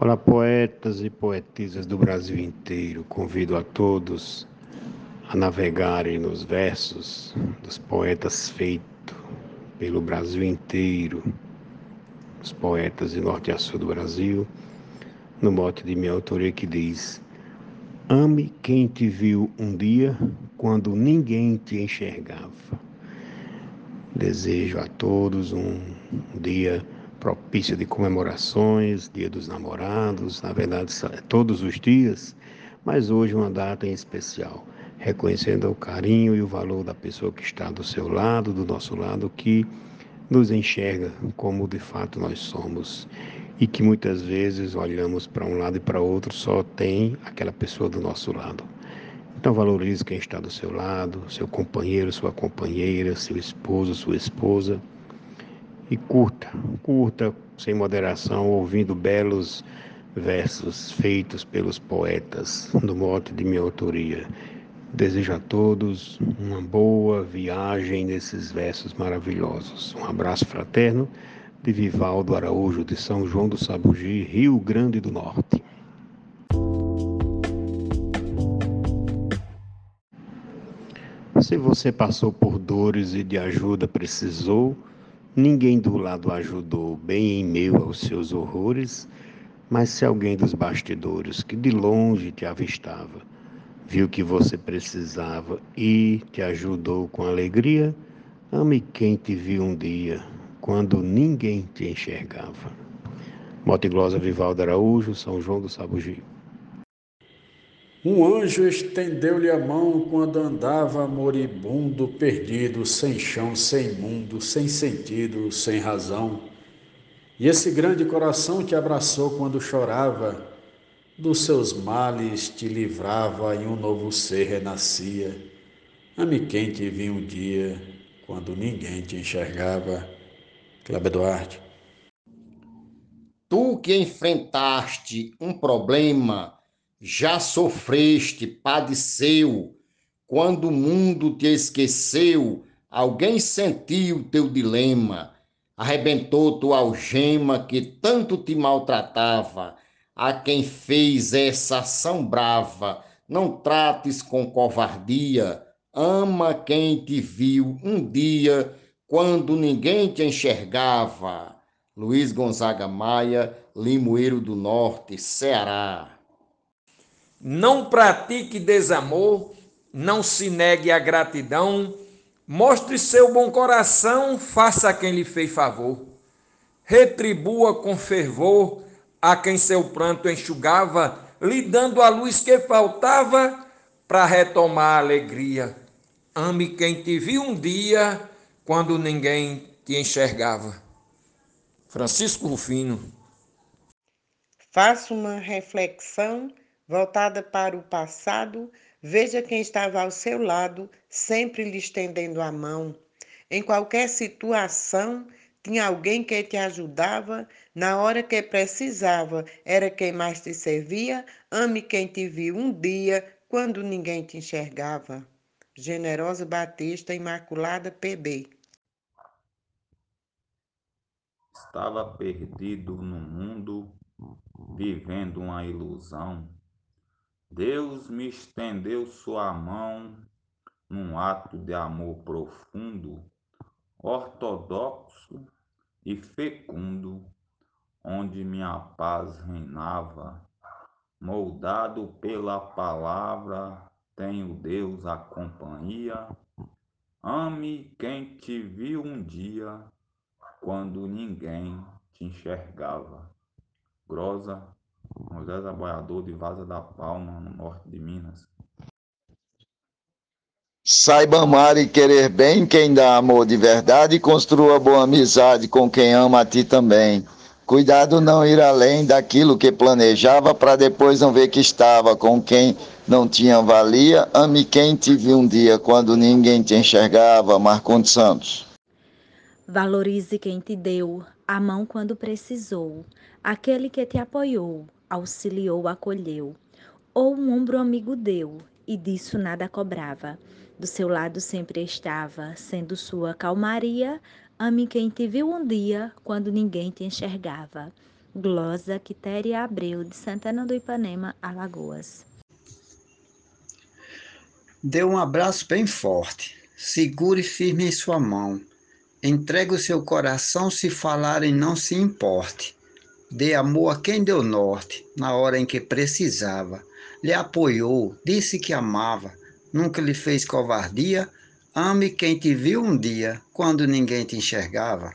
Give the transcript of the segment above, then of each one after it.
Olá, poetas e poetisas do Brasil inteiro. Convido a todos a navegarem nos versos dos poetas feitos pelo Brasil inteiro, os poetas de norte a sul do Brasil, no mote de minha autoria que diz: Ame quem te viu um dia quando ninguém te enxergava. Desejo a todos um dia propício de comemorações, Dia dos Namorados, na verdade, todos os dias, mas hoje uma data em especial, reconhecendo o carinho e o valor da pessoa que está do seu lado, do nosso lado, que nos enxerga como de fato nós somos e que muitas vezes olhamos para um lado e para outro só tem aquela pessoa do nosso lado. Então valorize quem está do seu lado, seu companheiro, sua companheira, seu esposo, sua esposa e curta, curta sem moderação, ouvindo belos versos feitos pelos poetas do mote de minha autoria. Desejo a todos uma boa viagem nesses versos maravilhosos. Um abraço fraterno de Vivaldo Araújo, de São João do Sabugi, Rio Grande do Norte. Se você passou por dores e de ajuda precisou, Ninguém do lado ajudou bem em meio aos seus horrores, mas se alguém dos bastidores que de longe te avistava, viu que você precisava e te ajudou com alegria, ame quem te viu um dia, quando ninguém te enxergava. Mote Glosa Vivaldo Araújo, São João do Sabugi. Um anjo estendeu-lhe a mão quando andava moribundo, perdido, sem chão, sem mundo, sem sentido, sem razão. E esse grande coração te abraçou quando chorava, dos seus males te livrava e um novo ser renascia. Ame quem te viu um dia, quando ninguém te enxergava. Cláudio Duarte. Tu que enfrentaste um problema já sofreste, padeceu, quando o mundo te esqueceu, alguém sentiu teu dilema, arrebentou tua algema que tanto te maltratava, a quem fez essa ação brava, não trates com covardia, ama quem te viu um dia, quando ninguém te enxergava. Luiz Gonzaga Maia, Limoeiro do Norte, Ceará. Não pratique desamor, não se negue a gratidão, mostre seu bom coração, faça a quem lhe fez favor. Retribua com fervor a quem seu pranto enxugava, lhe dando a luz que faltava para retomar a alegria. Ame quem te viu um dia quando ninguém te enxergava. Francisco Rufino. Faça uma reflexão voltada para o passado, veja quem estava ao seu lado, sempre lhe estendendo a mão. Em qualquer situação, tinha alguém que te ajudava, na hora que precisava, era quem mais te servia. Ame quem te viu um dia, quando ninguém te enxergava. Generosa Batista, Imaculada PB. Estava perdido no mundo, vivendo uma ilusão Deus me estendeu sua mão num ato de amor profundo, ortodoxo e fecundo, onde minha paz reinava. Moldado pela palavra, tenho Deus a companhia. Ame quem te viu um dia, quando ninguém te enxergava. Grosa Moisés Aboiador de Vaza da Palma, no norte de Minas. Saiba amar e querer bem quem dá amor de verdade e construa boa amizade com quem ama a ti também. Cuidado não ir além daquilo que planejava para depois não ver que estava com quem não tinha valia. Ame quem te viu um dia quando ninguém te enxergava. Marcondes Santos. Valorize quem te deu a mão quando precisou, aquele que te apoiou, auxiliou, acolheu, ou um ombro amigo deu, e disso nada cobrava. Do seu lado sempre estava, sendo sua calmaria, ame quem te viu um dia, quando ninguém te enxergava. Glosa Quitéria Abreu, de Santana do Ipanema, Alagoas. Dê um abraço bem forte. Segure firme em sua mão. Entregue o seu coração se falarem, não se importe. Dê amor a quem deu norte, na hora em que precisava. Lhe apoiou, disse que amava, nunca lhe fez covardia. Ame quem te viu um dia, quando ninguém te enxergava.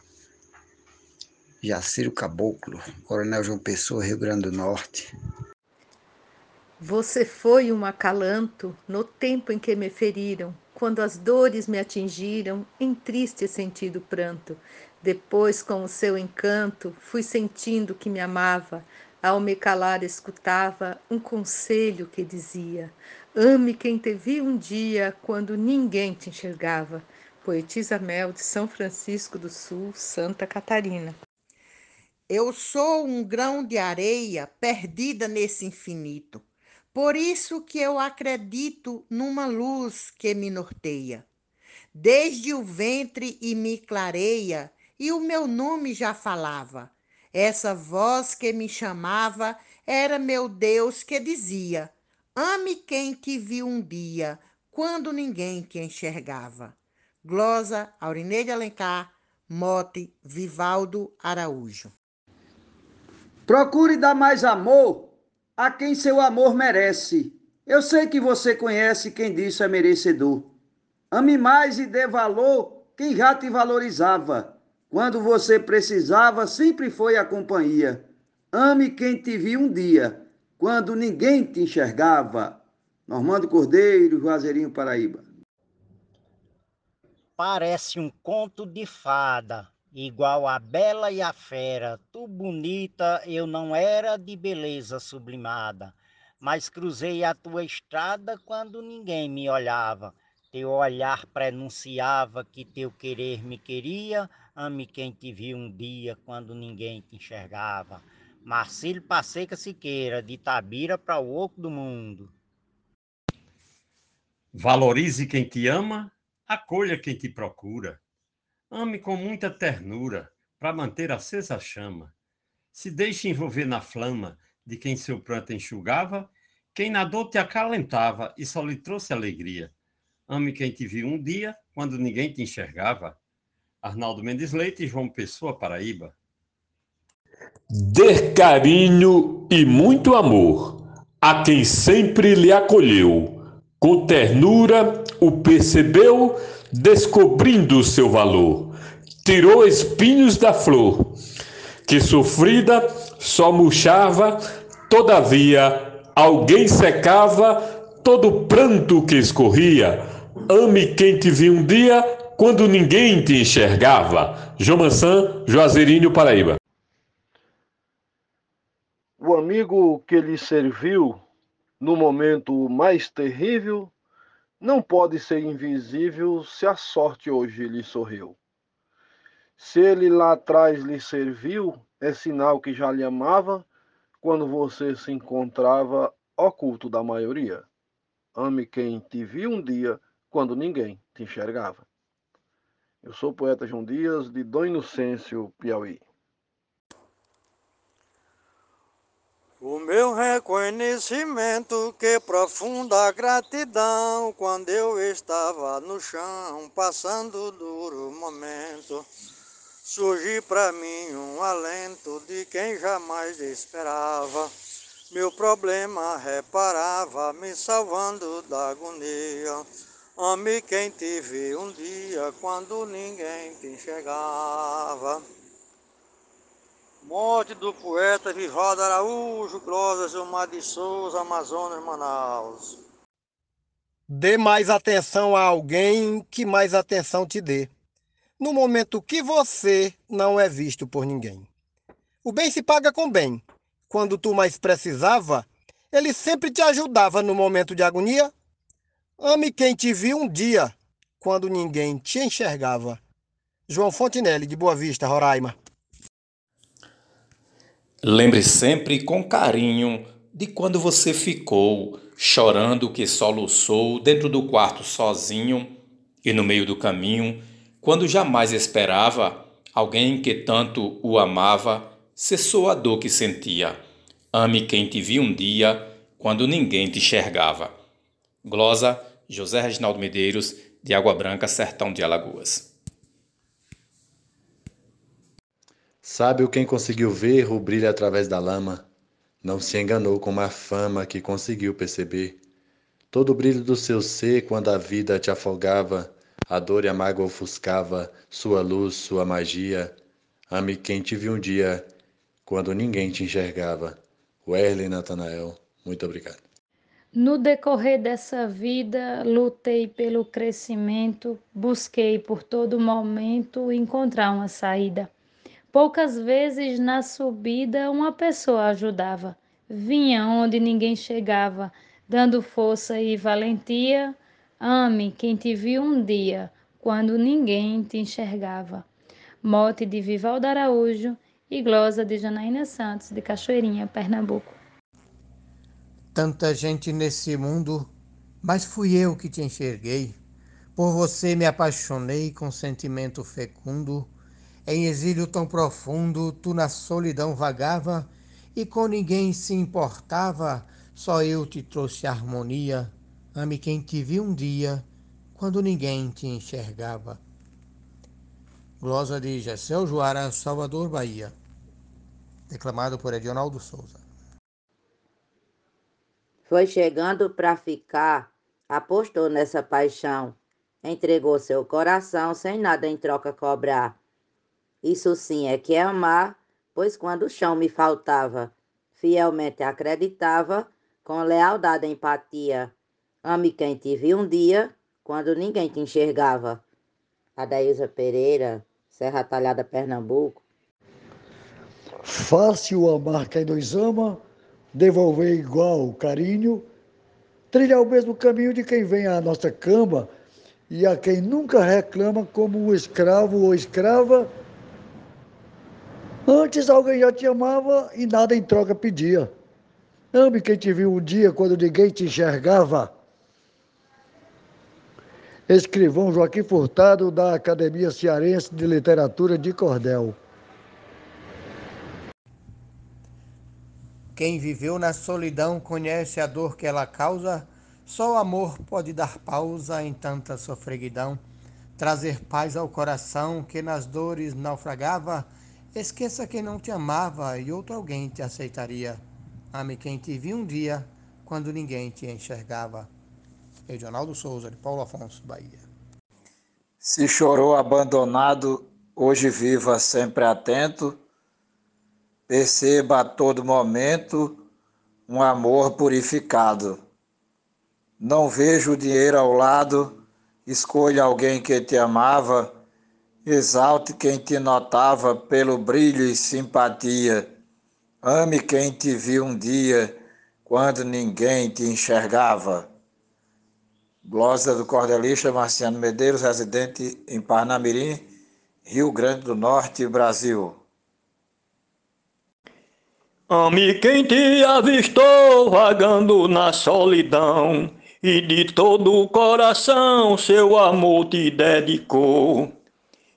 Jaciro Caboclo, Coronel João Pessoa, Rio Grande do Norte. Você foi um acalanto no tempo em que me feriram, quando as dores me atingiram, em triste sentido pranto. Depois, com o seu encanto, fui sentindo que me amava. Ao me calar, escutava um conselho que dizia: Ame quem te viu um dia, quando ninguém te enxergava. Poetisa Mel, de São Francisco do Sul, Santa Catarina. Eu sou um grão de areia perdida nesse infinito. Por isso que eu acredito numa luz que me norteia. Desde o ventre e me clareia, e o meu nome já falava. Essa voz que me chamava era meu Deus que dizia: Ame quem te viu um dia, quando ninguém te enxergava. Glosa Aurineide Alencar, Mote Vivaldo Araújo. Procure dar mais amor a quem seu amor merece. Eu sei que você conhece quem disso é merecedor. Ame mais e dê valor quem já te valorizava. Quando você precisava, sempre foi a companhia. Ame quem te viu um dia, quando ninguém te enxergava. Normando Cordeiro, Juazeirinho, Paraíba. Parece um conto de fada igual a bela e a fera, tu bonita, eu não era de beleza sublimada, mas cruzei a tua estrada quando ninguém me olhava. Teu olhar prenunciava que teu querer me queria, ame quem te viu um dia quando ninguém te enxergava. Marcílio Passeca Siqueira, de Tabira para o Oco do Mundo. Valorize quem te ama, acolha quem te procura. Ame com muita ternura, para manter acesa a chama. Se deixe envolver na flama de quem seu pranto enxugava, quem na dor te acalentava e só lhe trouxe alegria. Ame quem te viu um dia, quando ninguém te enxergava. Arnaldo Mendes Leite, João Pessoa, Paraíba. Dê carinho e muito amor a quem sempre lhe acolheu. Com ternura o percebeu descobrindo o seu valor, tirou espinhos da flor, que sofrida só murchava, todavia alguém secava todo pranto que escorria. Ame quem te viu um dia quando ninguém te enxergava. João Mansan, Juazeirinho, Paraíba. O amigo que lhe serviu no momento mais terrível não pode ser invisível se a sorte hoje lhe sorriu. Se ele lá atrás lhe serviu, é sinal que já lhe amava quando você se encontrava oculto da maioria. Ame quem te viu um dia quando ninguém te enxergava. Eu sou o poeta João Dias, de Dom Inocêncio, Piauí. O meu reconhecimento, que profunda gratidão, quando eu estava no chão, passando duro momento, surgiu para mim um alento de quem jamais esperava. Meu problema reparava, me salvando da agonia. Ame quem te viu um dia, quando ninguém te enxergava. Morte do poeta Vivaldo Araújo, Clóvis Gilmar de Souza, Amazonas, Manaus. Dê mais atenção a alguém que mais atenção te dê. No momento que você não é visto por ninguém. O bem se paga com bem. Quando tu mais precisava, ele sempre te ajudava no momento de agonia. Ame quem te viu um dia, quando ninguém te enxergava. João Fontinelli, de Boa Vista, Roraima. Lembre sempre com carinho de quando você ficou chorando que soluçou dentro do quarto sozinho e no meio do caminho, quando jamais esperava alguém que tanto o amava cessou a dor que sentia. Ame quem te viu um dia, quando ninguém te enxergava. Glosa, José Reginaldo Medeiros, de Água Branca, Sertão de Alagoas. Sábio quem conseguiu ver o brilho através da lama, não se enganou com uma fama que conseguiu perceber. Todo o brilho do seu ser, quando a vida te afogava, a dor e a mágoa ofuscava, sua luz, sua magia. Ame quem te viu um dia, quando ninguém te enxergava. Werley Natanael, muito obrigado. No decorrer dessa vida, lutei pelo crescimento, busquei por todo momento encontrar uma saída. Poucas vezes na subida uma pessoa ajudava, vinha onde ninguém chegava, dando força e valentia. Ame quem te viu um dia, quando ninguém te enxergava. Mote de Vivaldo Araújo e glosa de Janaína Santos, de Cachoeirinha, Pernambuco. Tanta gente nesse mundo, mas fui eu que te enxerguei. Por você me apaixonei com sentimento fecundo. Em exílio tão profundo, tu na solidão vagava e com ninguém se importava, só eu te trouxe harmonia. Ame quem te viu um dia, quando ninguém te enxergava. Glosa de Gessel Joara, Salvador, Bahia. Declamado por Edionaldo Souza. Foi chegando para ficar, apostou nessa paixão, entregou seu coração sem nada em troca cobrar. Isso sim é que é amar, pois quando o chão me faltava, fielmente acreditava, com lealdade e empatia. Ame quem te viu um dia, quando ninguém te enxergava. Adaísa Pereira, Serra Talhada, Pernambuco. Fácil amar quem nos ama, devolver igual carinho, trilhar o mesmo caminho de quem vem à nossa cama e a quem nunca reclama como um escravo ou escrava. Antes alguém já te amava e nada em troca pedia. Ame quem te viu um dia quando ninguém te enxergava. Escrivão Joaquim Furtado, da Academia Cearense de Literatura de Cordel. Quem viveu na solidão conhece a dor que ela causa. Só o amor pode dar pausa em tanta sofreguidão, trazer paz ao coração que nas dores naufragava. Esqueça quem não te amava e outro alguém te aceitaria. Ame quem te viu um dia, quando ninguém te enxergava. Regionaldo Souza, de Paulo Afonso, Bahia. Se chorou abandonado, hoje viva sempre atento. Perceba a todo momento um amor purificado. Não vejo o dinheiro ao lado, escolha alguém que te amava, exalte quem te notava pelo brilho e simpatia. Ame quem te viu um dia, quando ninguém te enxergava. Glosa do cordelista Marciano Medeiros, residente em Parnamirim, Rio Grande do Norte, Brasil. Ame quem te avistou vagando na solidão e de todo o coração seu amor te dedicou.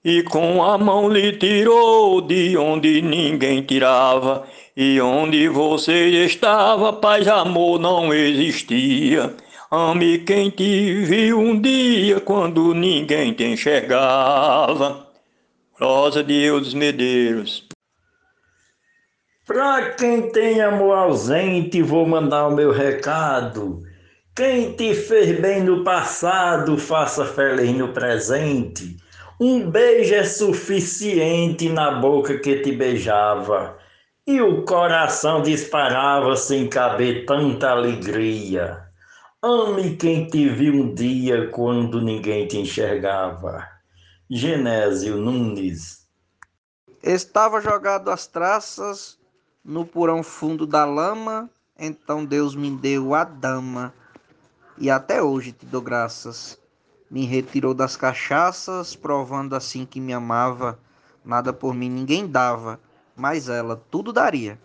E com a mão lhe tirou de onde ninguém tirava, e onde você estava, paz, amor não existia. Ame quem te viu um dia quando ninguém te enxergava. Rosa de Eudes Medeiros. Pra quem tem amor ausente, vou mandar o meu recado. Quem te fez bem no passado, faça feliz no presente. Um beijo é suficiente na boca que te beijava, e o coração disparava sem caber tanta alegria. Ame quem te viu um dia quando ninguém te enxergava. Genésio Nunes. Estava jogado as traças no porão fundo da lama, então Deus me deu a dama. E até hoje te dou graças. Me retirou das cachaças, provando assim que me amava. Nada por mim ninguém dava, mas ela tudo daria.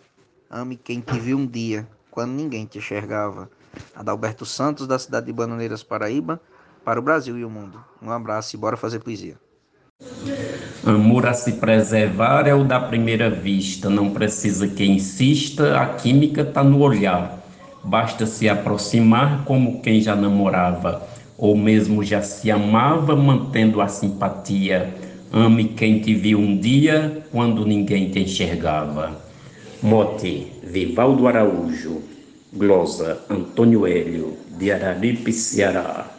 Ame quem te viu um dia, quando ninguém te enxergava. Adalberto Santos, da cidade de Bananeiras, Paraíba, para o Brasil e o mundo. Um abraço e bora fazer poesia. Amor a se preservar é o da primeira vista, não precisa que insista, a química está no olhar. Basta se aproximar como quem já namorava, ou mesmo já se amava, mantendo a simpatia. Ame quem te viu um dia, quando ninguém te enxergava. Mote, Vivaldo Araújo. Glosa, Antônio Hélio, de Araripe, Ceará.